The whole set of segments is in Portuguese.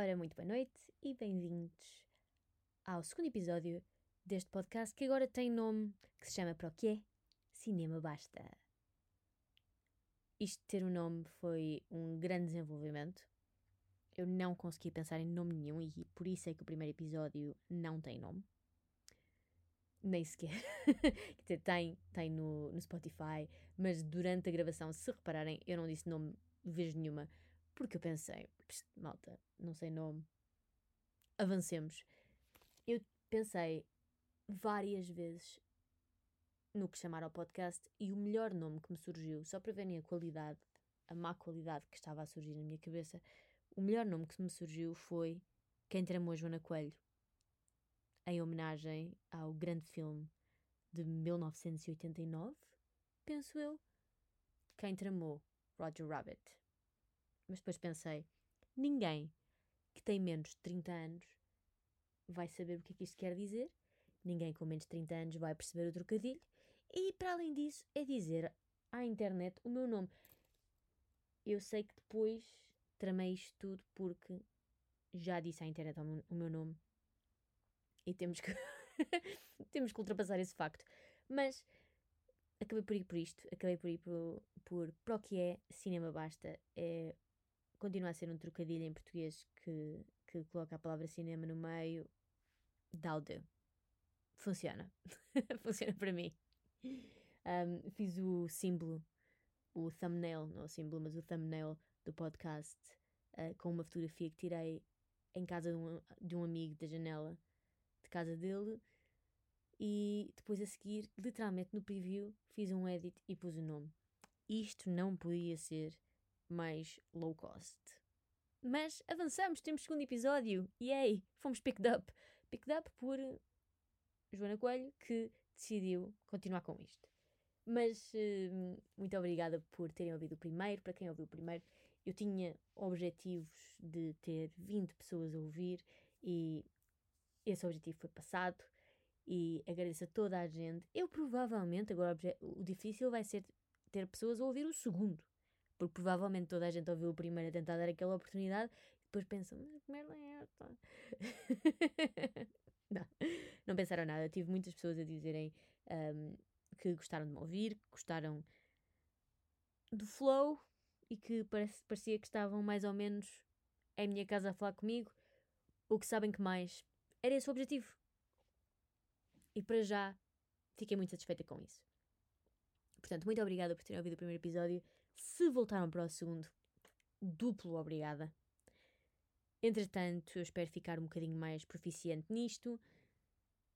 Ora, muito boa noite e bem-vindos ao segundo episódio deste podcast que agora tem nome que se chama Para o que é? Cinema Basta. Isto ter um nome foi um grande desenvolvimento. Eu não consegui pensar em nome nenhum e por isso é que o primeiro episódio não tem nome. Nem sequer. Tem, tem no, no Spotify, mas durante a gravação, se repararem, eu não disse nome vez nenhuma, porque eu pensei, malta, não sei nome, avancemos. Eu pensei várias vezes no que chamar ao podcast e o melhor nome que me surgiu, só para verem a qualidade, a má qualidade que estava a surgir na minha cabeça, o melhor nome que me surgiu foi Quem Tramou Joana Coelho, em homenagem ao grande filme de 1989, penso eu, Quem Tramou Roger Rabbit. Mas depois pensei, ninguém que tem menos de 30 anos vai saber o que é que isto quer dizer, ninguém com menos de 30 anos vai perceber o trocadilho, e para além disso é dizer à internet o meu nome. Eu sei que depois tramei isto tudo porque já disse à internet o meu nome e temos que temos que ultrapassar esse facto. Mas acabei por ir por isto, acabei por ir por, por para o que é Cinema Basta. É, continua a ser um trocadilho em português que, que coloca a palavra cinema no meio. Daude. Funciona. Funciona para mim. Um, fiz o símbolo, o thumbnail, não o símbolo, mas o thumbnail do podcast uh, com uma fotografia que tirei em casa de um, de um amigo da janela de casa dele e depois a seguir, literalmente no preview, fiz um edit e pus o nome. Isto não podia ser mais low cost. Mas avançamos, temos segundo episódio. Yay! Fomos picked up. Picked up por Joana Coelho, que decidiu continuar com isto. Mas uh, muito obrigada por terem ouvido o primeiro. Para quem ouviu o primeiro, eu tinha objetivos de ter 20 pessoas a ouvir e esse objetivo foi passado e agradeço a toda a gente. Eu provavelmente, agora o difícil vai ser ter pessoas a ouvir o segundo, porque provavelmente toda a gente ouviu o primeiro a tentar dar aquela oportunidade e depois pensam, mas que merda é esta? não, não pensaram nada. Tive muitas pessoas a dizerem um, que gostaram de me ouvir, que gostaram do flow e que parece, parecia que estavam mais ou menos em minha casa a falar comigo, o que sabem que mais era esse o objetivo. E para já fiquei muito satisfeita com isso. Portanto, muito obrigada por terem ouvido o primeiro episódio. Se voltaram para o segundo, duplo obrigada. Entretanto, eu espero ficar um bocadinho mais proficiente nisto.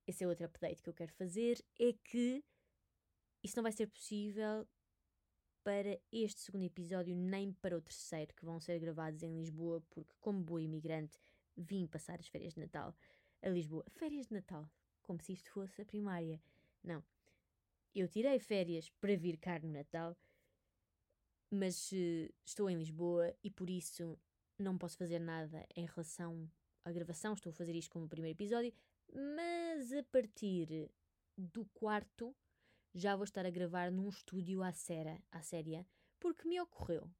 Esse é outro update que eu quero fazer. É que isso não vai ser possível para este segundo episódio, nem para o terceiro, que vão ser gravados em Lisboa, porque, como boa imigrante, vim passar as férias de Natal a Lisboa. Férias de Natal, como se isto fosse a primária. Não. Eu tirei férias para vir cá no Natal, mas uh, estou em Lisboa e por isso não posso fazer nada em relação à gravação. Estou a fazer isto como o primeiro episódio, mas a partir do quarto já vou estar a gravar num estúdio à, séria, à séria, porque me ocorreu.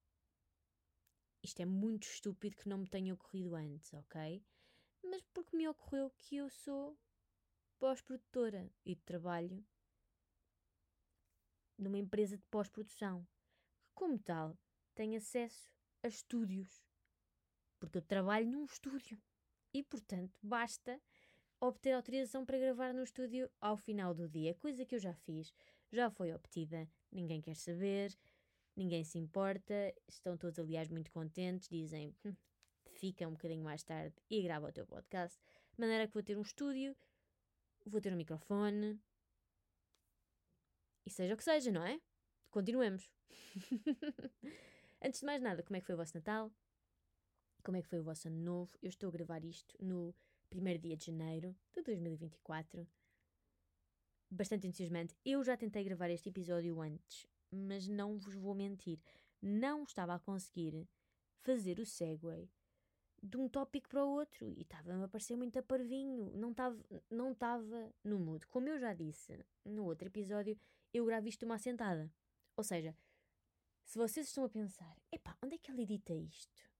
Isto é muito estúpido que não me tenha ocorrido antes, ok? mas porque me ocorreu que eu sou pós-produtora e trabalho numa empresa de pós-produção, como tal, tem acesso a estúdios, porque eu trabalho num estúdio e, portanto, basta obter autorização para gravar no estúdio ao final do dia, coisa que eu já fiz, já foi obtida, ninguém quer saber, ninguém se importa, estão todos, aliás, muito contentes, dizem. Hum, fica um bocadinho mais tarde e grava o teu podcast. De maneira que vou ter um estúdio, vou ter um microfone. E seja o que seja, não é? Continuemos. Antes de mais nada, como é que foi o vosso Natal? Como é que foi o vosso Ano Novo? Eu estou a gravar isto no primeiro dia de janeiro de 2024. Bastante entusiasmante. Eu já tentei gravar este episódio antes, mas não vos vou mentir. Não estava a conseguir fazer o segue de um tópico para o outro e estava-me a parecer muito a parvinho, não estava não tava no mood. Como eu já disse no outro episódio, eu gravo isto uma assentada. Ou seja, se vocês estão a pensar, epá, onde é que ela edita isto?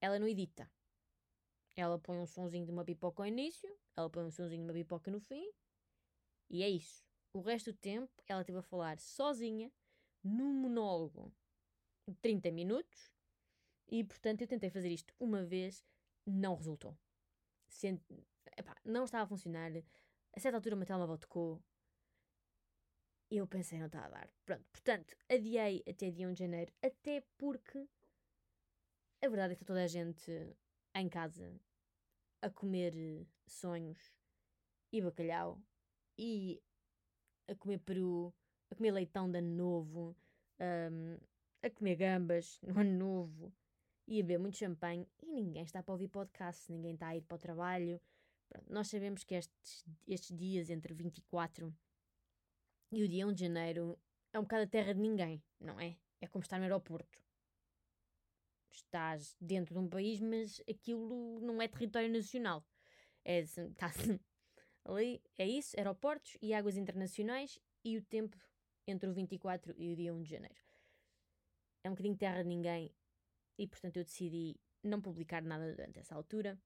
Ela não edita. Ela põe um sonzinho de uma pipoca ao início, ela põe um sonzinho de uma pipoca no fim, e é isso. O resto do tempo ela esteve a falar sozinha, num monólogo de 30 minutos, e portanto eu tentei fazer isto uma vez, não resultou. Sent... Epá, não estava a funcionar. A certa altura o meu telemóvel tocou. Eu pensei, não está a dar. Pronto, portanto, adiei até dia 1 de janeiro, até porque a verdade é que está toda a gente em casa a comer sonhos e bacalhau e a comer peru, a comer leitão de ano novo, um, a comer gambas no ano novo e a beber muito champanhe e ninguém está para ouvir podcast, ninguém está a ir para o trabalho. Pronto, nós sabemos que estes, estes dias entre 24 e o dia 1 de janeiro é um bocado a terra de ninguém, não é? É como estar no aeroporto. Estás dentro de um país, mas aquilo não é território nacional. É, está ali, é isso, aeroportos e águas internacionais e o tempo entre o 24 e o dia 1 de janeiro. É um bocadinho terra de ninguém e, portanto, eu decidi não publicar nada durante essa altura.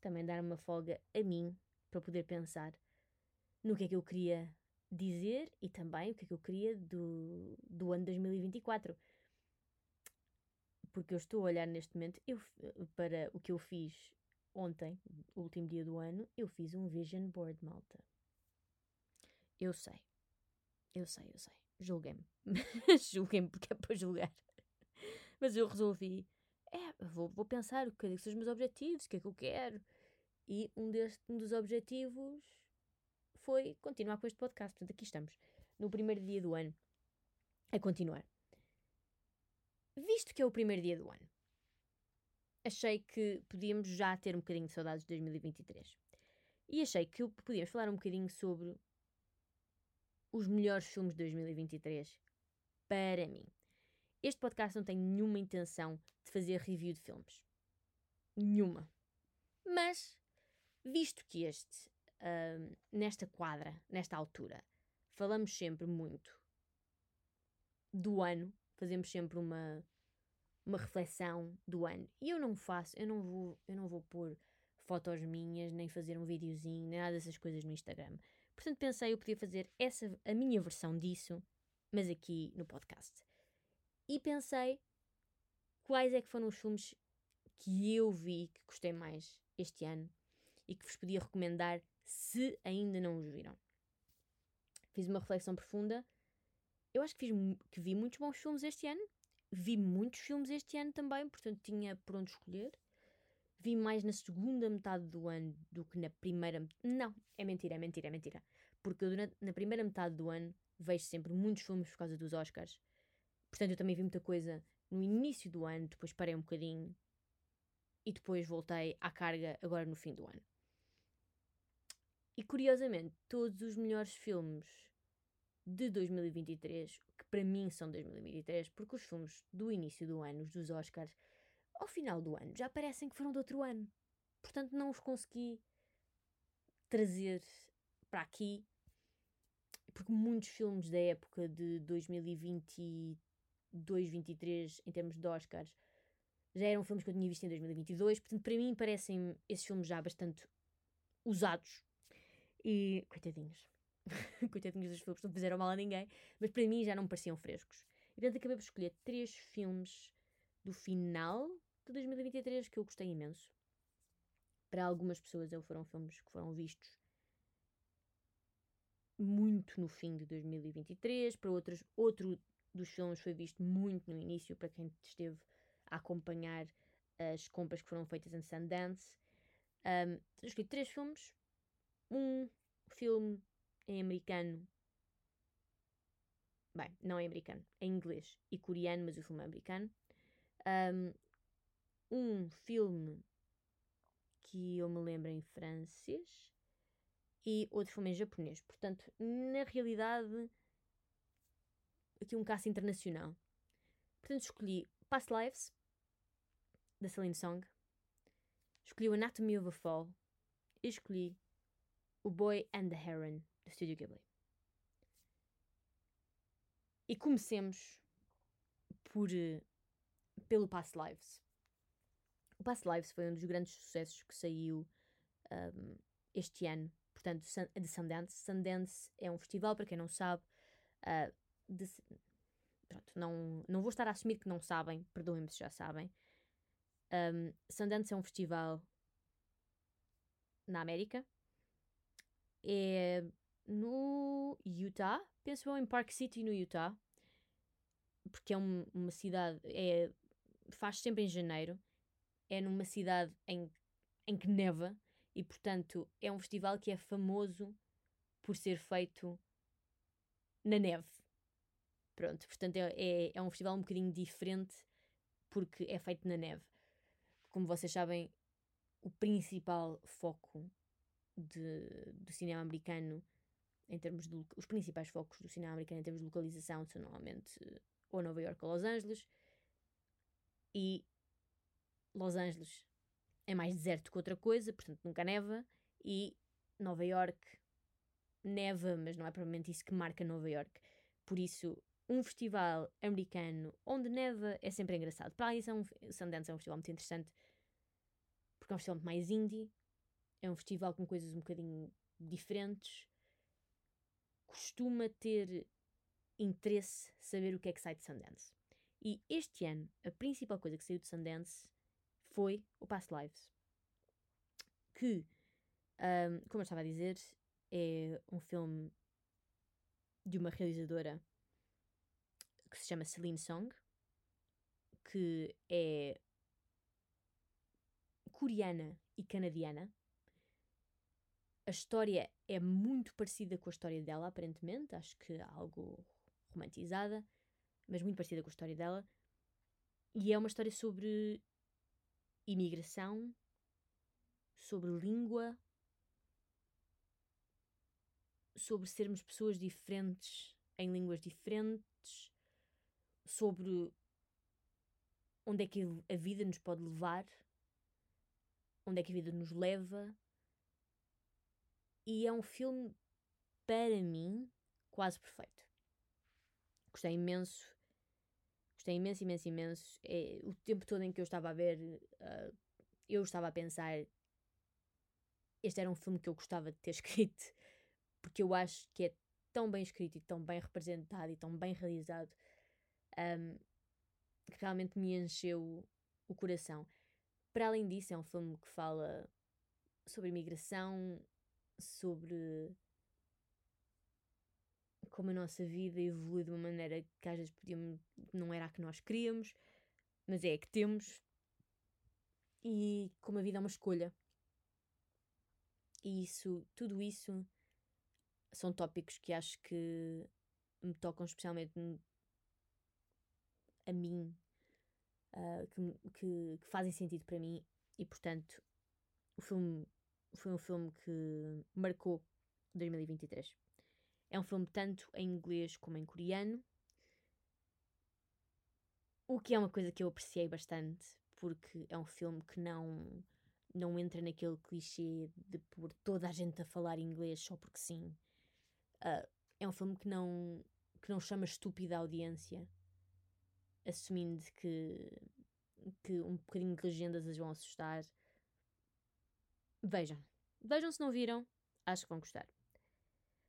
Também dar uma folga a mim para poder pensar no que é que eu queria dizer e também o que é que eu queria do, do ano 2024. Porque eu estou a olhar neste momento eu, para o que eu fiz ontem, o último dia do ano, eu fiz um vision board, malta. Eu sei. Eu sei, eu sei. Julguem-me. Julguem-me porque é para julgar. Mas eu resolvi, é, vou, vou pensar o que é são os meus objetivos, o que é que eu quero. E um, deste, um dos objetivos foi continuar com este podcast. Portanto, aqui estamos, no primeiro dia do ano, a continuar. Visto que é o primeiro dia do ano, achei que podíamos já ter um bocadinho de saudades de 2023. E achei que podíamos falar um bocadinho sobre os melhores filmes de 2023 para mim. Este podcast não tem nenhuma intenção de fazer review de filmes. Nenhuma. Mas, visto que este, uh, nesta quadra, nesta altura, falamos sempre muito do ano, fazemos sempre uma, uma reflexão do ano. E eu não faço, eu não vou, eu não vou pôr fotos minhas, nem fazer um videozinho, nem nada dessas coisas no Instagram. Portanto, pensei eu podia fazer essa a minha versão disso, mas aqui no podcast. E pensei quais é que foram os filmes que eu vi que gostei mais este ano e que vos podia recomendar se ainda não os viram. Fiz uma reflexão profunda. Eu acho que, fiz, que vi muitos bons filmes este ano. Vi muitos filmes este ano também, portanto tinha por onde escolher. Vi mais na segunda metade do ano do que na primeira. Não, é mentira, é mentira, é mentira. Porque eu, na primeira metade do ano vejo sempre muitos filmes por causa dos Oscars. Portanto, eu também vi muita coisa no início do ano, depois parei um bocadinho e depois voltei à carga agora no fim do ano. E curiosamente, todos os melhores filmes de 2023, que para mim são 2023, porque os filmes do início do ano, os dos Oscars, ao final do ano, já parecem que foram de outro ano. Portanto, não os consegui trazer para aqui, porque muitos filmes da época de 2023 2023 em termos de Oscars já eram filmes que eu tinha visto em 2022, portanto, para mim parecem esses filmes já bastante usados e coitadinhos. coitadinhos dos filmes, não fizeram mal a ninguém, mas para mim já não me pareciam frescos. E portanto acabei por escolher três filmes do final de 2023 que eu gostei imenso. Para algumas pessoas foram filmes que foram vistos muito no fim de 2023, para outras, outro dos filmes foi visto muito no início, para quem esteve a acompanhar as compras que foram feitas em Sundance. Um, escolhi três filmes. Um filme em americano. Bem, não é americano, é inglês e coreano, mas o filme é americano. Um, um filme que eu me lembro em francês e outro filme em japonês. Portanto, na realidade, aqui um caso internacional. Portanto, escolhi Past Lives, da Celine Song, escolhi Anatomy of a Fall e escolhi O Boy and the Heron, do Studio Ghibli. E comecemos por, pelo Past Lives. O Past Lives foi um dos grandes sucessos que saiu um, este ano, portanto, de Sundance. Sundance é um festival, para quem não sabe, uh, de, pronto, não, não vou estar a assumir que não sabem, perdoem-me se já sabem. Um, Sundance é um festival na América. É no Utah, penso eu em Park City, no Utah, porque é um, uma cidade, é, faz sempre em janeiro, é numa cidade em, em que neva e, portanto, é um festival que é famoso por ser feito na neve. Pronto, portanto, é, é, é um festival um bocadinho diferente porque é feito na neve. Como vocês sabem, o principal foco de, do cinema americano em termos de os principais focos do cinema americano em termos de localização são normalmente ou Nova York ou Los Angeles e Los Angeles é mais deserto que outra coisa, portanto nunca neva e Nova York neva, mas não é provavelmente isso que marca Nova York. Por isso, um festival americano onde neva é sempre engraçado. Para isso, é um, Sundance é um festival muito interessante porque é um festival mais indie, é um festival com coisas um bocadinho diferentes, costuma ter interesse saber o que é que sai de Sundance. E este ano, a principal coisa que saiu de Sundance foi o Past Lives, que, um, como eu estava a dizer, é um filme de uma realizadora que se chama Celine Song, que é coreana e canadiana. A história é muito parecida com a história dela, aparentemente. Acho que algo romantizada, mas muito parecida com a história dela. E é uma história sobre imigração, sobre língua, sobre sermos pessoas diferentes em línguas diferentes, sobre onde é que a vida nos pode levar onde é que a vida nos leva. E é um filme, para mim, quase perfeito. Gostei imenso. Gostei imenso, imenso, imenso. É, o tempo todo em que eu estava a ver, uh, eu estava a pensar. Este era um filme que eu gostava de ter escrito, porque eu acho que é tão bem escrito e tão bem representado e tão bem realizado um, que realmente me encheu o coração. Para além disso, é um filme que fala sobre imigração, sobre como a nossa vida evolui de uma maneira que às vezes podíamos, não era a que nós queríamos, mas é a que temos, e como a vida é uma escolha. E isso, tudo isso são tópicos que acho que me tocam especialmente a mim uh, que, que, que, fazem sentido para mim e, portanto, o filme foi um filme que marcou 2023. É um filme tanto em inglês como em coreano, o que é uma coisa que eu apreciei bastante, porque é um filme que não não entra naquele clichê de pôr toda a gente a falar inglês só porque sim. Uh, é um filme que não, que não chama estúpida a audiência assumindo que, que um bocadinho de legendas as vão assustar. Vejam. Vejam se não viram, acho que vão gostar.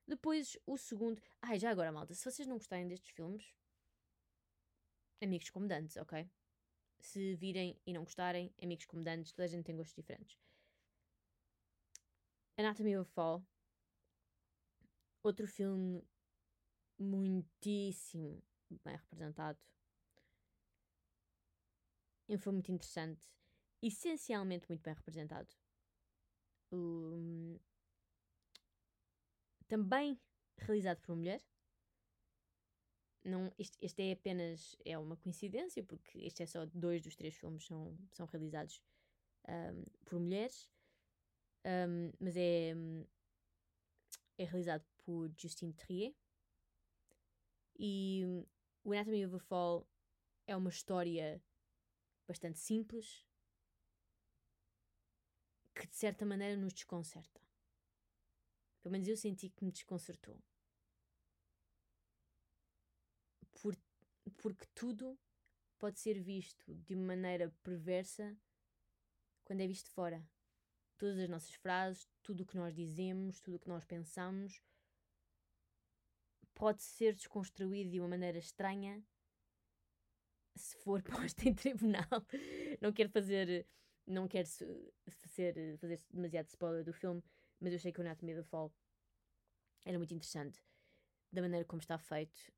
Depois, o segundo. Ai, já agora, malta, se vocês não gostarem destes filmes, amigos como Dantes, ok? Se virem e não gostarem, amigos como Dantes, toda a gente tem gostos diferentes. Anatomy of Fall. Outro filme muitíssimo bem representado um filme muito interessante, essencialmente muito bem representado. Um, também realizado por uma mulher. Não, este, este é apenas é uma coincidência, porque este é só dois dos três filmes são, são realizados um, por mulheres, um, mas é, é realizado por Justine Trier. E o Anatomy of a Fall é uma história bastante simples, que de certa maneira nos desconcerta. Pelo menos eu senti que me desconcertou. Por, porque tudo pode ser visto de uma maneira perversa quando é visto fora. Todas as nossas frases, tudo o que nós dizemos, tudo o que nós pensamos, pode ser desconstruído de uma maneira estranha se for posto em tribunal. Não quero fazer. Não quero fazer, fazer demasiado spoiler do filme, mas eu achei que o Anatomy of the Fall era muito interessante da maneira como está feito.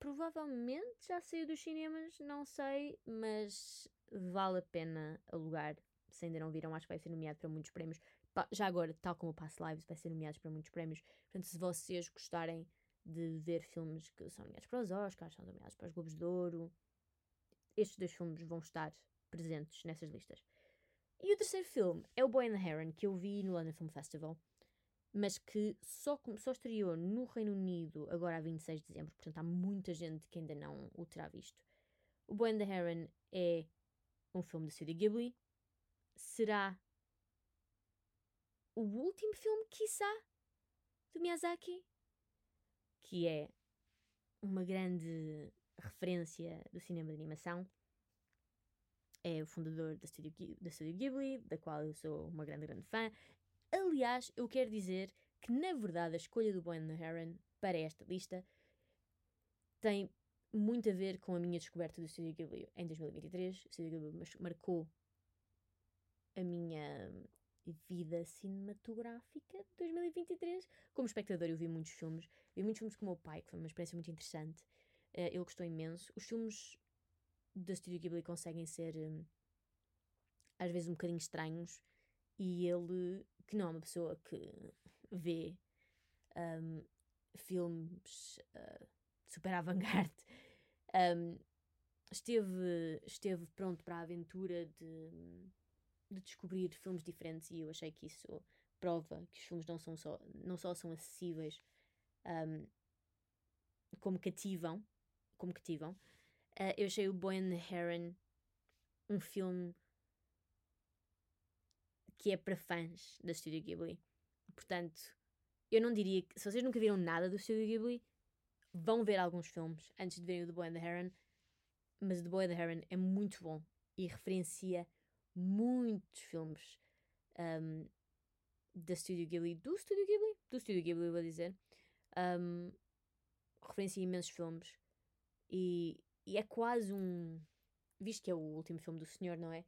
Provavelmente já saiu dos cinemas, não sei, mas vale a pena alugar. Se ainda não viram, acho que vai ser nomeado para muitos prémios. Já agora, tal como o Pass Lives, vai ser nomeado para muitos prémios. Portanto, se vocês gostarem de ver filmes que são nomeados para os Oscars, são nomeados para os Globos de Ouro, estes dois filmes vão estar presentes nessas listas. E o terceiro filme é o Boy and the Heron, que eu vi no London Film Festival mas que só, só estreou no Reino Unido agora a 26 de dezembro, portanto há muita gente que ainda não o terá visto. O Boy and the Heron é um filme de Studio Ghibli. Será o último filme, quiçá, do Miyazaki, que é uma grande referência do cinema de animação. É o fundador da Studio, da Studio Ghibli, da qual eu sou uma grande, grande fã. Aliás, eu quero dizer que, na verdade, a escolha do Boy and the Heron para esta lista tem muito a ver com a minha descoberta do Studio Ghibli em 2023. O Studio Ghibli marcou a minha vida cinematográfica de 2023. Como espectador, eu vi muitos filmes. Vi muitos filmes com o meu pai, que foi uma experiência muito interessante. Uh, ele gostou imenso. Os filmes da Studio Ghibli conseguem ser, um, às vezes, um bocadinho estranhos. E ele que não é uma pessoa que vê um, filmes uh, super avant-garde, um, esteve, esteve pronto para a aventura de, de descobrir filmes diferentes e eu achei que isso prova que os filmes não, são só, não só são acessíveis um, como cativam, como cativam. Uh, eu achei o Boy and the Heron um filme que é para fãs da Studio Ghibli. Portanto, eu não diria que. Se vocês nunca viram nada do Studio Ghibli, vão ver alguns filmes antes de verem o The Boy and the Heron. Mas o The Boy and the Heron é muito bom e referencia muitos filmes um, da Studio Ghibli. Do Studio Ghibli? Do Studio Ghibli, vou dizer. Um, referencia imensos filmes e, e é quase um. Visto que é o último filme do senhor, não é?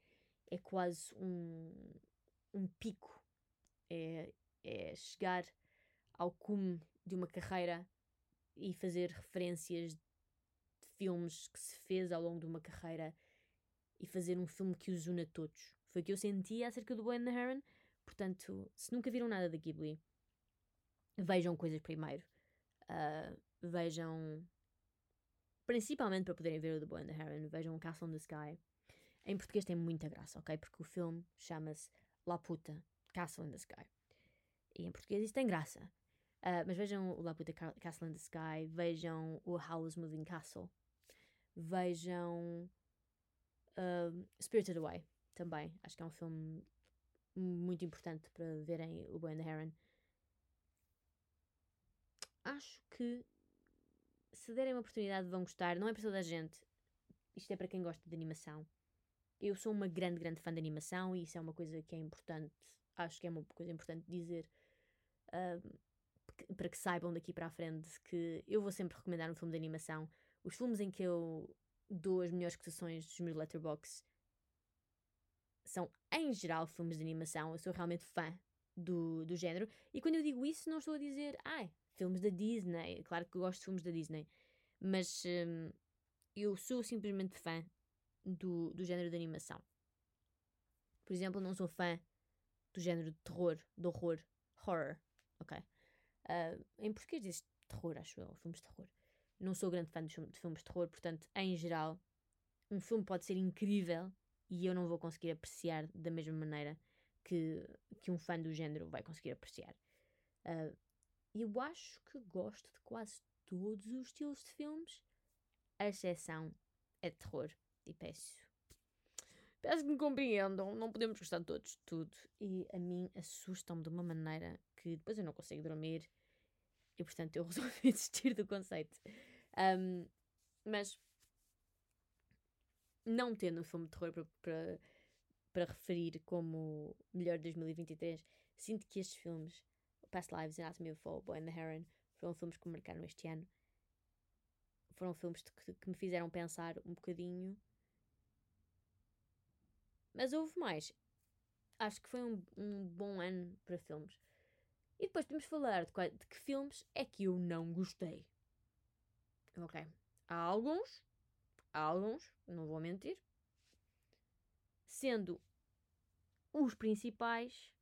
É quase um, um pico, é, é chegar ao cume de uma carreira e fazer referências de filmes que se fez ao longo de uma carreira e fazer um filme que os une a todos. Foi o que eu senti acerca do Boy and the Heron. Portanto, se nunca viram nada da Ghibli, vejam coisas primeiro. Uh, vejam, principalmente para poderem ver o The Boy and the Heron, vejam Castle in the Sky. Em português tem muita graça, ok? Porque o filme chama-se La Puta, Castle in the Sky. E em português isso tem graça. Uh, mas vejam o La Puta Castle in the Sky, vejam o Howl's Moving Castle, vejam uh, Spirited Away também. Acho que é um filme muito importante para verem o Boy and the Heron. Acho que se derem uma oportunidade vão gostar. Não é para toda a gente. Isto é para quem gosta de animação eu sou uma grande, grande fã de animação e isso é uma coisa que é importante, acho que é uma coisa importante dizer uh, para que saibam daqui para a frente que eu vou sempre recomendar um filme de animação. Os filmes em que eu dou as melhores cotações dos meus letterbox são, em geral, filmes de animação. Eu sou realmente fã do, do género. E quando eu digo isso, não estou a dizer, ai, ah, filmes da Disney. Claro que gosto de filmes da Disney. Mas um, eu sou simplesmente fã do, do género de animação. Por exemplo, não sou fã do género de terror, de horror, horror, ok? Uh, em português diz terror, acho eu, filmes de terror. Não sou grande fã de, de filmes de terror, portanto, em geral, um filme pode ser incrível e eu não vou conseguir apreciar da mesma maneira que, que um fã do género vai conseguir apreciar. Uh, eu acho que gosto de quase todos os estilos de filmes, a exceção é de terror e peço. Peço que me compreendam, não podemos gostar de todos, tudo. E a mim assustam-me de uma maneira que depois eu não consigo dormir e portanto eu resolvi desistir do conceito. Um, mas não tendo um filme de terror para referir como melhor de 2023, sinto que estes filmes, Past Lives, Anatomy of Fall, Boy and the Heron, foram filmes que me marcaram este ano. Foram filmes que, que me fizeram pensar um bocadinho. Mas houve mais. Acho que foi um, um bom ano para filmes. E depois podemos falar de, qual, de que filmes é que eu não gostei. Ok. Há alguns, há alguns, não vou mentir, sendo os principais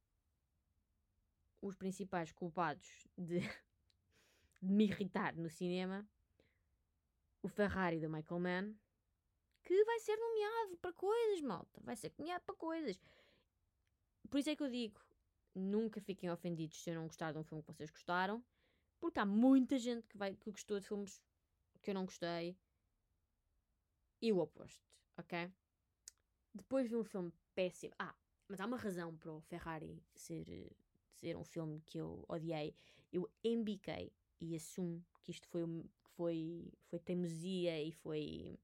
os principais culpados de, de me irritar no cinema o Ferrari da Michael Mann que vai ser nomeado para coisas, malta. Vai ser nomeado para coisas. Por isso é que eu digo: nunca fiquem ofendidos se eu não gostar de um filme que vocês gostaram, porque há muita gente que, vai, que gostou de filmes que eu não gostei e o oposto, ok? Depois vi um filme péssimo. Ah, mas há uma razão para o Ferrari ser, ser um filme que eu odiei. Eu embiquei e assumo que isto foi, foi, foi teimosia e foi.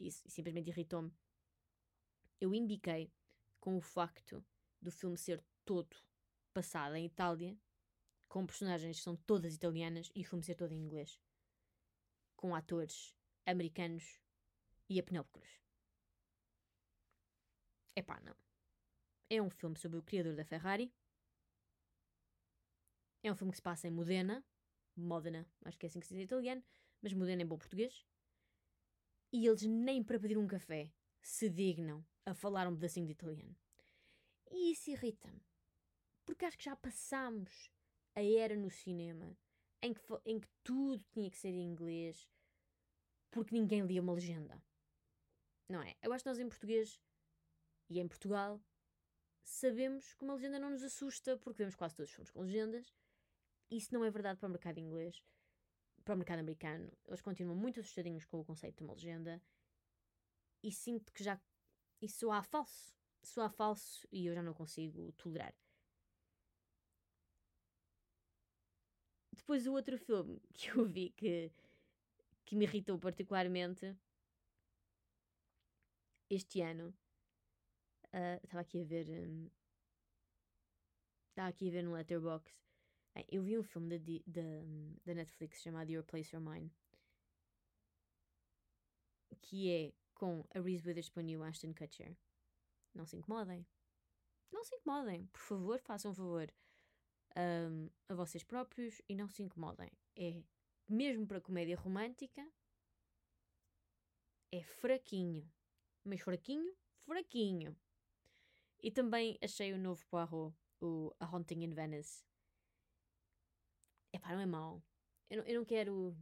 e simplesmente irritou-me. Eu embiquei com o facto do filme ser todo passado em Itália, com personagens que são todas italianas e o filme ser todo em inglês, com atores americanos e a Penélope Cruz. Epá, não. É um filme sobre o criador da Ferrari. É um filme que se passa em Modena. Modena, acho que é assim que se diz em italiano, mas Modena em bom português. E eles nem para pedir um café se dignam a falar um pedacinho de italiano. E isso irrita-me. Porque acho que já passámos a era no cinema em que, em que tudo tinha que ser em inglês porque ninguém lia uma legenda. Não é? Eu acho que nós em português e em Portugal, sabemos que uma legenda não nos assusta, porque vemos quase todos os filmes com legendas. Isso não é verdade para o mercado inglês, para o mercado americano. Eles continuam muito assustadinhos com o conceito de uma legenda e sinto que já isso há falso. Soa falso e eu já não consigo tolerar. Depois o outro filme que eu vi que, que me irritou particularmente este ano Estava uh, aqui a ver. Estava um, aqui a ver no Letterboxd. Eu vi um filme da, da, Netflix chamado Your Place or Mine. Que é com a Reese Witherspoon e o Ashton Kutcher. Não se incomodem. Não se incomodem. Por favor, façam favor um, a vocês próprios e não se incomodem. É, mesmo para comédia romântica, é fraquinho. Mas fraquinho, fraquinho. E também achei o novo Poirot, o A Haunting in Venice. Epá, não é mau. Eu não, eu não quero.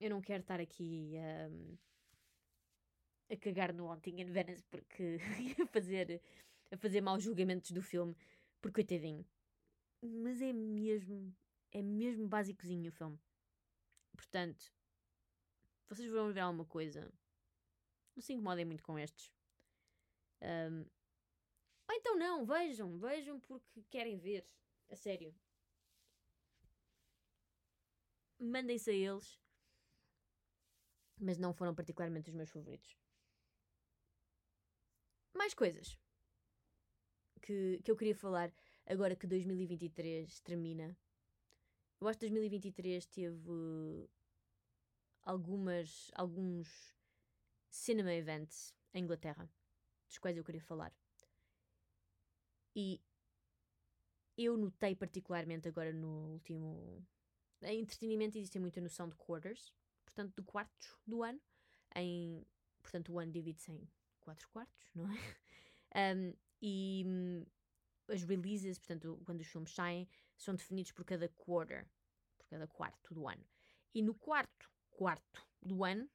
Eu não quero estar aqui um, a cagar no Haunting in Venice porque a fazer, a fazer maus julgamentos do filme, porque coitadinho. Mas é mesmo. É mesmo básicozinho o filme. Portanto, vocês vão ver alguma coisa. Não se incomodem muito com estes. Um, ou então não, vejam, vejam porque querem ver. A sério. Mandem-se a eles. Mas não foram particularmente os meus favoritos. Mais coisas que, que eu queria falar agora que 2023 termina. Eu acho que 2023 teve algumas, alguns cinema events em Inglaterra, dos quais eu queria falar. E eu notei particularmente agora no último. Em entretenimento existe muita noção de quarters, portanto, de quartos do ano. Em, portanto, o ano divide-se em quatro quartos, não é? Um, e hum, as releases, portanto, quando os filmes saem, são definidos por cada quarter, por cada quarto do ano. E no quarto quarto do ano,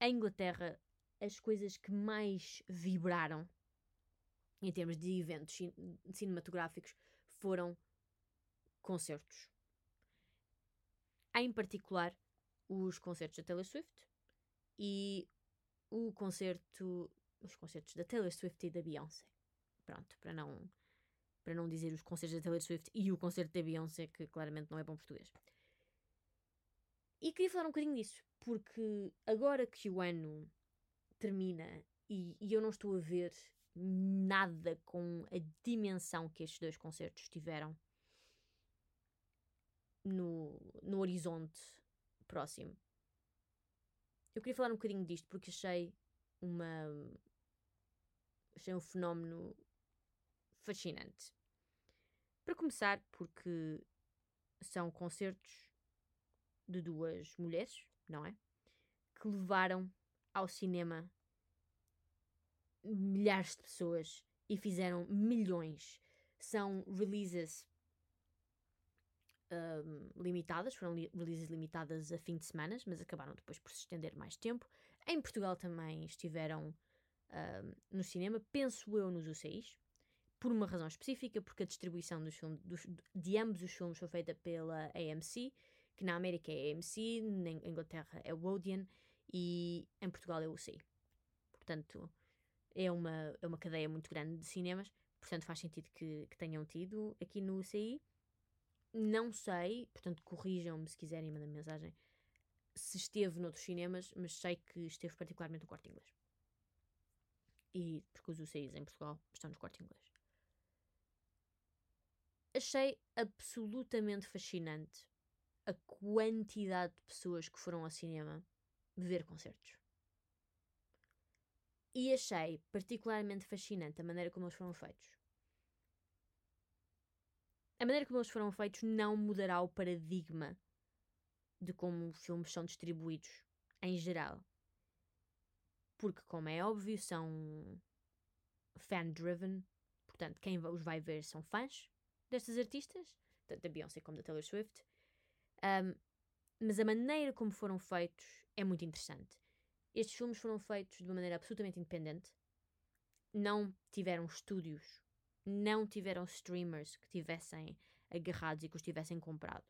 em Inglaterra, as coisas que mais vibraram em termos de eventos cinematográficos, foram concertos. Em particular, os concertos da Taylor Swift e o concerto, os concertos da Taylor Swift e da Beyoncé. Pronto, para não para não dizer os concertos da Taylor Swift e o concerto da Beyoncé, que claramente não é bom português. E queria falar um bocadinho disso, porque agora que o ano termina e, e eu não estou a ver nada com a dimensão que estes dois concertos tiveram no, no horizonte próximo. Eu queria falar um bocadinho disto porque achei uma. achei um fenómeno fascinante. Para começar, porque são concertos de duas mulheres, não é? Que levaram ao cinema milhares de pessoas e fizeram milhões. São releases limitadas, foram li releases limitadas a fim de semana, mas acabaram depois por se estender mais tempo. Em Portugal também estiveram no cinema, penso eu nos UCIs, por uma razão específica, porque a distribuição dos filmes, dos, de ambos os filmes foi feita pela AMC, que na América é AMC, na Inglaterra é Odeon e em Portugal é UCI. Portanto, é uma, é uma cadeia muito grande de cinemas, portanto faz sentido que, que tenham tido aqui no UCI. Não sei, portanto corrijam-me se quiserem mandar mensagem, se esteve noutros cinemas, mas sei que esteve particularmente no Corte Inglês. E porque os UCIs em Portugal estão no Corte Inglês. Achei absolutamente fascinante a quantidade de pessoas que foram ao cinema ver concertos. E achei particularmente fascinante a maneira como eles foram feitos. A maneira como eles foram feitos não mudará o paradigma de como filmes são distribuídos em geral. Porque, como é óbvio, são fan-driven. Portanto, quem os vai ver são fãs destas artistas, tanto da Beyoncé como da Taylor Swift. Um, mas a maneira como foram feitos é muito interessante. Estes filmes foram feitos de uma maneira absolutamente independente. Não tiveram estúdios, não tiveram streamers que tivessem agarrados e que os tivessem comprado.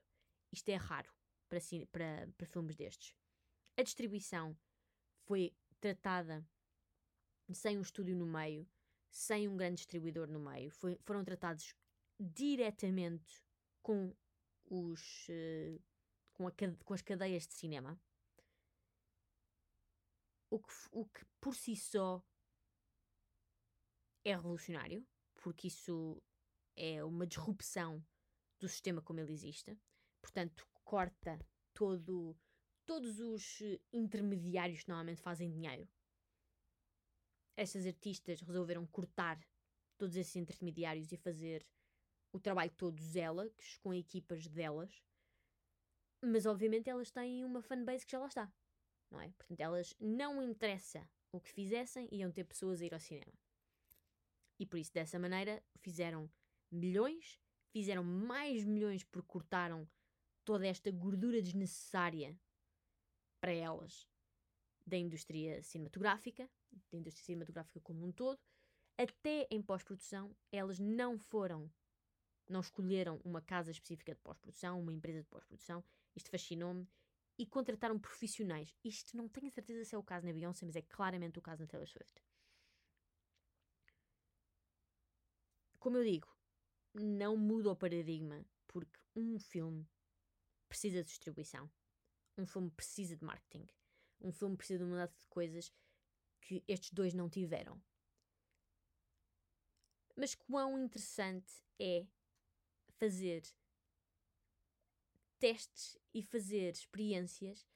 Isto é raro para, para, para filmes destes. A distribuição foi tratada sem um estúdio no meio, sem um grande distribuidor no meio. Foi, foram tratados diretamente com os. Uh, com, a, com as cadeias de cinema o que, o que por si só é revolucionário, porque isso é uma disrupção do sistema como ele existe. Portanto, corta todo, todos os intermediários que normalmente fazem dinheiro. Estas artistas resolveram cortar todos esses intermediários e fazer o trabalho todos elas, com equipas delas. Mas obviamente elas têm uma fanbase que já lá está não é? Portanto, elas não interessa o que fizessem, iam ter pessoas a ir ao cinema. E por isso, dessa maneira, fizeram milhões, fizeram mais milhões porque cortaram toda esta gordura desnecessária para elas da indústria cinematográfica, da indústria cinematográfica como um todo, até em pós-produção, elas não foram, não escolheram uma casa específica de pós-produção, uma empresa de pós-produção. Isto fascinou-me e contrataram profissionais. Isto não tenho certeza se é o caso na Beyoncé, mas é claramente o caso na Taylor Swift. Como eu digo, não muda o paradigma porque um filme precisa de distribuição. Um filme precisa de marketing. Um filme precisa de uma data de coisas que estes dois não tiveram. Mas quão interessante é fazer testes e fazer experiências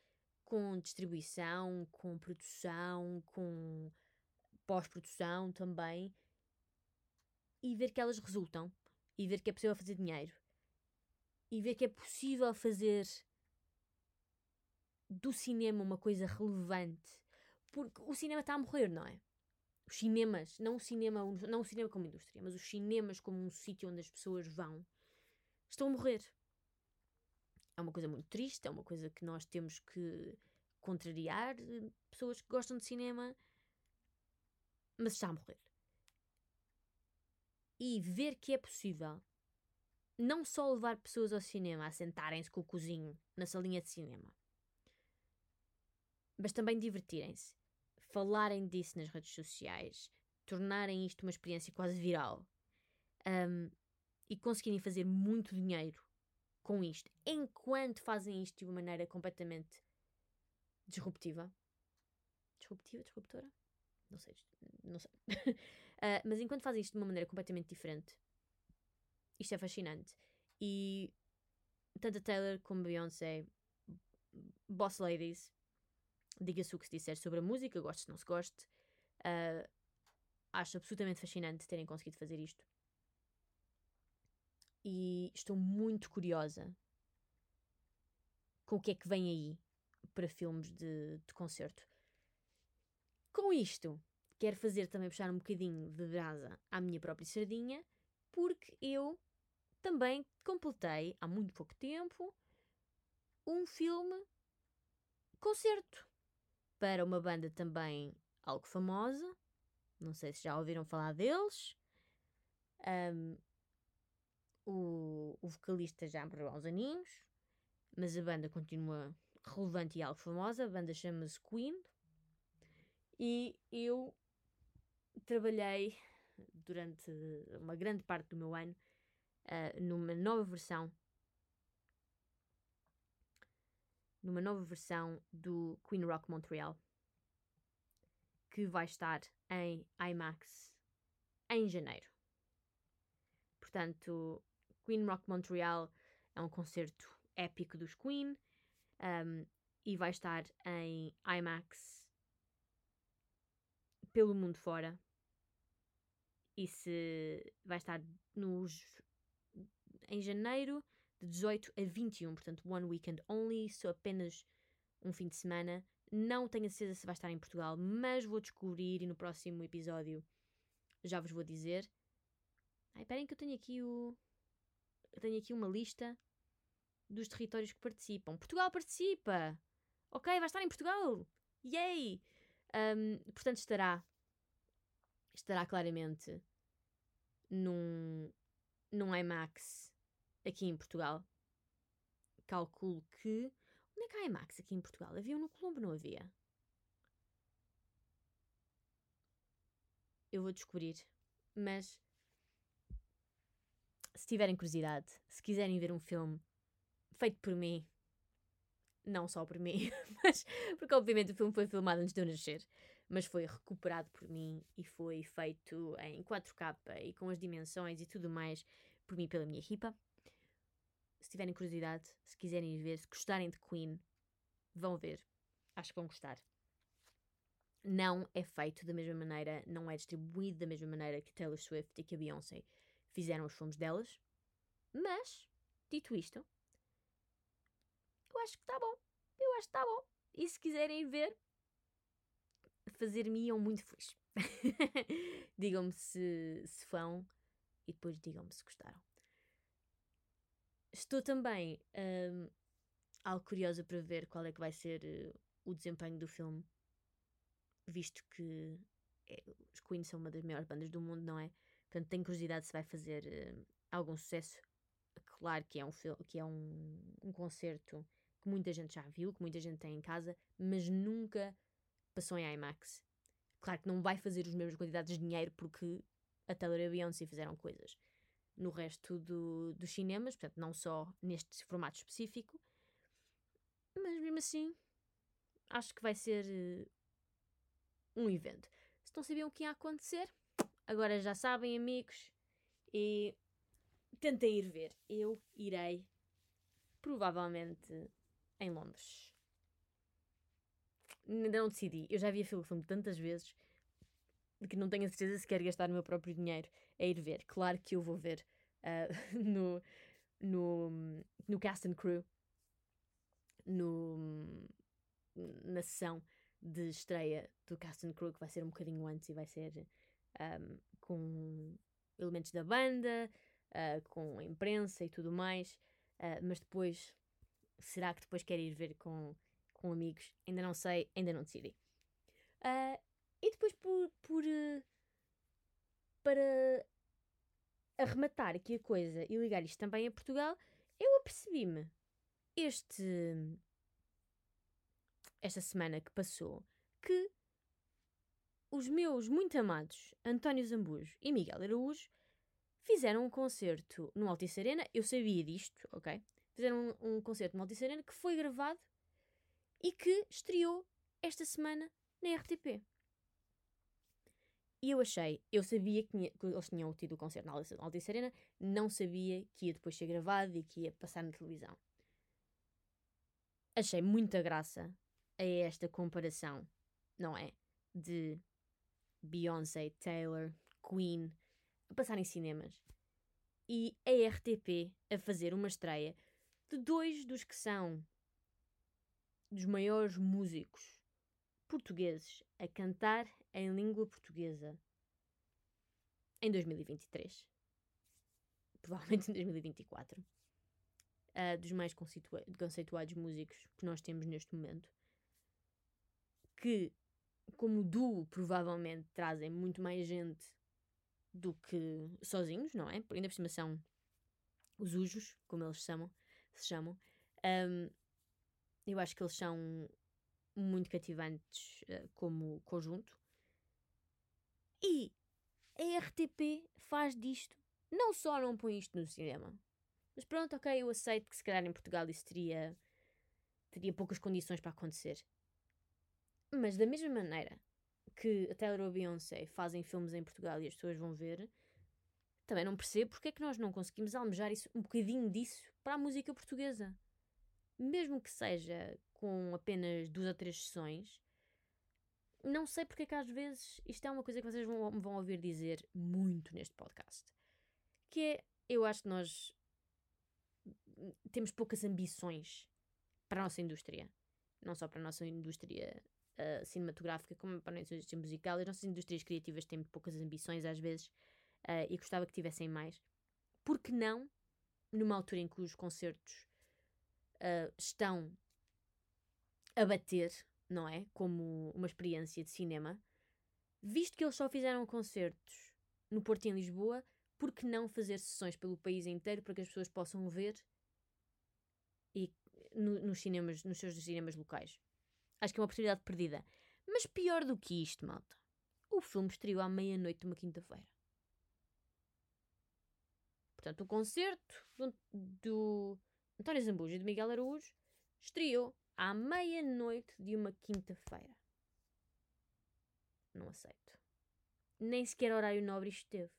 com distribuição, com produção, com pós-produção também e ver que elas resultam e ver que é possível fazer dinheiro e ver que é possível fazer do cinema uma coisa relevante porque o cinema está a morrer, não é? Os cinemas, não o cinema, não o cinema como indústria, mas os cinemas como um sítio onde as pessoas vão, estão a morrer é uma coisa muito triste, é uma coisa que nós temos que contrariar pessoas que gostam de cinema, mas está a morrer. E ver que é possível não só levar pessoas ao cinema a sentarem-se com o cozinho na salinha de cinema, mas também divertirem-se, falarem disso nas redes sociais, tornarem isto uma experiência quase viral um, e conseguirem fazer muito dinheiro com isto, enquanto fazem isto de uma maneira completamente disruptiva. Disruptiva? Disruptora? Não sei, não sei. uh, mas enquanto fazem isto de uma maneira completamente diferente, isto é fascinante. E tanto a Taylor como a Beyoncé, boss ladies, diga-se o que se disser sobre a música, goste se não se goste, uh, acho absolutamente fascinante terem conseguido fazer isto. E estou muito curiosa com o que é que vem aí para filmes de, de concerto. Com isto, quero fazer também puxar um bocadinho de brasa à minha própria sardinha, porque eu também completei há muito pouco tempo um filme concerto para uma banda também algo famosa. Não sei se já ouviram falar deles. Um, o, o vocalista já morreu há uns aninhos, mas a banda continua relevante e algo famosa. A banda chama-se Queen. E eu trabalhei durante uma grande parte do meu ano uh, numa nova versão numa nova versão do Queen Rock Montreal que vai estar em IMAX em janeiro. Portanto, Queen Rock Montreal é um concerto épico dos Queen um, e vai estar em IMAX pelo mundo fora. E se vai estar nos em janeiro de 18 a 21, portanto, one weekend only, só apenas um fim de semana. Não tenho a certeza se vai estar em Portugal, mas vou descobrir e no próximo episódio já vos vou dizer. Ai, esperem que eu tenho aqui o. Eu tenho aqui uma lista dos territórios que participam. Portugal participa! Ok, vai estar em Portugal! Yay! Um, portanto, estará. Estará claramente num, num IMAX aqui em Portugal. Calculo que. Onde é que há IMAX aqui em Portugal? Havia um no Colombo, não havia? Eu vou descobrir. Mas. Se tiverem curiosidade, se quiserem ver um filme feito por mim, não só por mim, mas porque obviamente o filme foi filmado antes de eu nascer, mas foi recuperado por mim e foi feito em 4K e com as dimensões e tudo mais por mim pela minha equipa se tiverem curiosidade, se quiserem ver, se gostarem de Queen, vão ver. Acho que vão gostar. Não é feito da mesma maneira, não é distribuído da mesma maneira que Taylor Swift e que a Beyoncé fizeram os filmes delas. Mas, dito isto, eu acho que está bom. Eu acho que está bom. E se quiserem ver, fazer-me-iam muito feliz. digam-me se, se vão e depois digam-me se gostaram. Estou também um, algo curiosa para ver qual é que vai ser uh, o desempenho do filme, visto que é, os Queen são uma das maiores bandas do mundo, não é? Portanto, tenho curiosidade se vai fazer uh, algum sucesso. Claro que é um, que é um, um concerto que muita gente já viu, que muita gente tem em casa, mas nunca passou em IMAX. Claro que não vai fazer as mesmas quantidades de dinheiro porque a Taylor e a Beyoncé fizeram coisas no resto do, dos cinemas, portanto, não só neste formato específico, mas mesmo assim, acho que vai ser uh, um evento. Se não sabiam o que ia acontecer, agora já sabem, amigos, e tentem ir ver. Eu irei, provavelmente, em Londres. Ainda não decidi. Eu já vi a filme tantas vezes que não tenho a certeza se quero gastar o meu próprio dinheiro a ir ver. Claro que eu vou ver uh, no, no, no cast and crew, no, na sessão de estreia do cast and crew, que vai ser um bocadinho antes e vai ser um, com elementos da banda, uh, com a imprensa e tudo mais. Uh, mas depois, será que depois quero ir ver com, com amigos? Ainda não sei, ainda não decidi. Uh, e depois, por, por uh, para arrematar aqui a coisa e ligar isto também a Portugal, eu apercebi-me este esta semana que passou que os meus muito amados António Zambujo e Miguel Araújo fizeram um concerto no Altice Arena. Eu sabia disto, ok? Fizeram um, um concerto no Altice Arena que foi gravado e que estreou esta semana na RTP. E eu achei, eu sabia que, tinha, que eles tinham tido o concerto na Altice Arena, não sabia que ia depois ser gravado e que ia passar na televisão. Achei muita graça a esta comparação, não é? De Beyoncé, Taylor, Queen a passar em cinemas e a RTP a fazer uma estreia de dois dos que são dos maiores músicos portugueses a cantar em língua portuguesa em 2023. Provavelmente em 2024. Uh, ah, dos mais conceitua conceituados músicos que nós temos neste momento. Que, como duo, provavelmente trazem muito mais gente do que sozinhos, não é? Por ainda por cima são os ujos, como eles chamam, se chamam. Um, eu acho que eles são muito cativantes uh, como conjunto. E a RTP faz disto. Não só não põe isto no cinema. Mas pronto, ok, eu aceito que se calhar em Portugal isso teria, teria poucas condições para acontecer. Mas da mesma maneira que a Taylor ou a Beyoncé fazem filmes em Portugal e as pessoas vão ver, também não percebo porque é que nós não conseguimos almejar isso, um bocadinho disso para a música portuguesa. Mesmo que seja com apenas duas ou três sessões, não sei porque é que às vezes isto é uma coisa que vocês vão, vão ouvir dizer muito neste podcast. Que é, eu acho que nós temos poucas ambições para a nossa indústria. Não só para a nossa indústria uh, cinematográfica como para a nossa indústria musical. As nossas indústrias criativas têm poucas ambições às vezes uh, e gostava que tivessem mais. Por que não, numa altura em que os concertos uh, estão a bater, não é? Como uma experiência de cinema, visto que eles só fizeram concertos no Porto e em Lisboa, por que não fazer sessões pelo país inteiro para que as pessoas possam ver e no, nos cinemas, nos seus cinemas locais? Acho que é uma oportunidade perdida. Mas pior do que isto, malta. O filme estreou à meia-noite de uma quinta-feira. Portanto, o concerto do, do António Zambujo e de Miguel Araújo estreou à meia-noite de uma quinta-feira. Não aceito. Nem sequer horário nobre isto teve.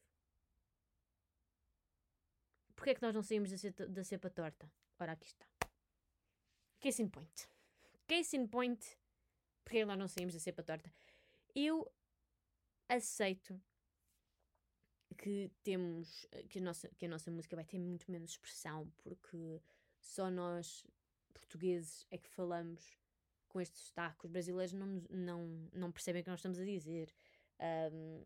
Porquê é que nós não saímos da cepa, da cepa torta? Ora, aqui está. Case in point. Case in point. Porque nós não saímos da cepa torta. Eu aceito que temos que a, nossa, que a nossa música vai ter muito menos expressão porque só nós portugueses é que falamos com este sotaque. Os brasileiros não, não, não percebem o que nós estamos a dizer. Um,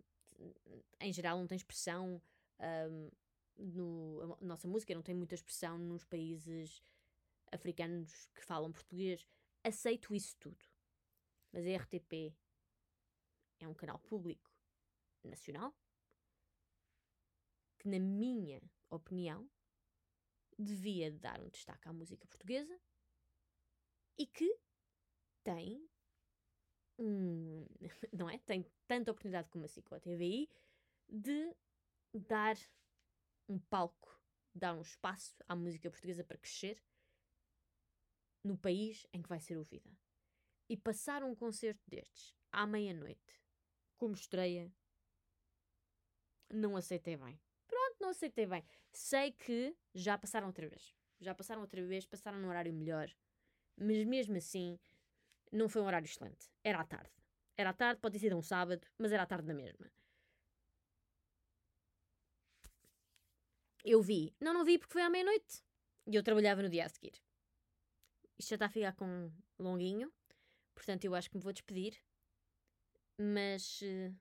em geral, não tem expressão. Um, no, a nossa música não tem muita expressão nos países africanos que falam português. Aceito isso tudo. Mas a RTP é um canal público nacional que, na minha opinião, devia dar um destaque à música portuguesa e que tem um, não é? Tem tanta oportunidade como com a TVI de dar um palco, dar um espaço à música portuguesa para crescer no país em que vai ser ouvida. E passar um concerto destes à meia-noite, como estreia, não aceitei bem. Pronto, não aceitei bem. Sei que já passaram outra vez. Já passaram outra vez, passaram num horário melhor. Mas mesmo assim, não foi um horário excelente. Era à tarde. Era à tarde, pode ter sido um sábado, mas era à tarde na mesma. Eu vi. Não, não vi porque foi à meia-noite. E eu trabalhava no dia a seguir. Isto já está a ficar com longuinho. Portanto, eu acho que me vou despedir. Mas uh,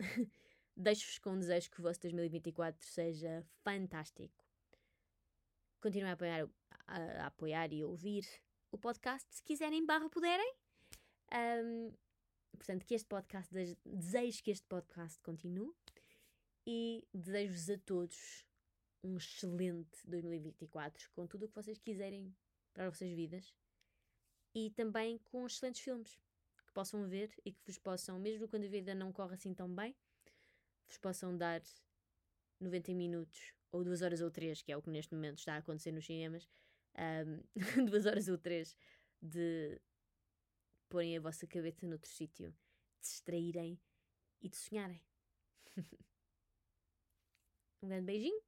deixo-vos com um desejo que o vosso 2024 seja fantástico. Continuem a apoiar, a, a apoiar e ouvir o podcast, se quiserem, barra puderem. Um, portanto, que este podcast, desejo que este podcast continue e desejo-vos a todos um excelente 2024 com tudo o que vocês quiserem para as vossas vidas e também com excelentes filmes que possam ver e que vos possam, mesmo quando a vida não corre assim tão bem, vos possam dar 90 minutos ou duas horas ou três, que é o que neste momento está a acontecer nos cinemas, um, horas ou três de porem a vossa cabeça noutro sítio, distraírem e de sonharem. um grande beijinho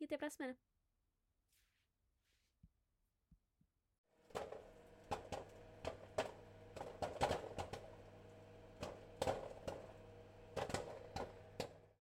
e até para a semana.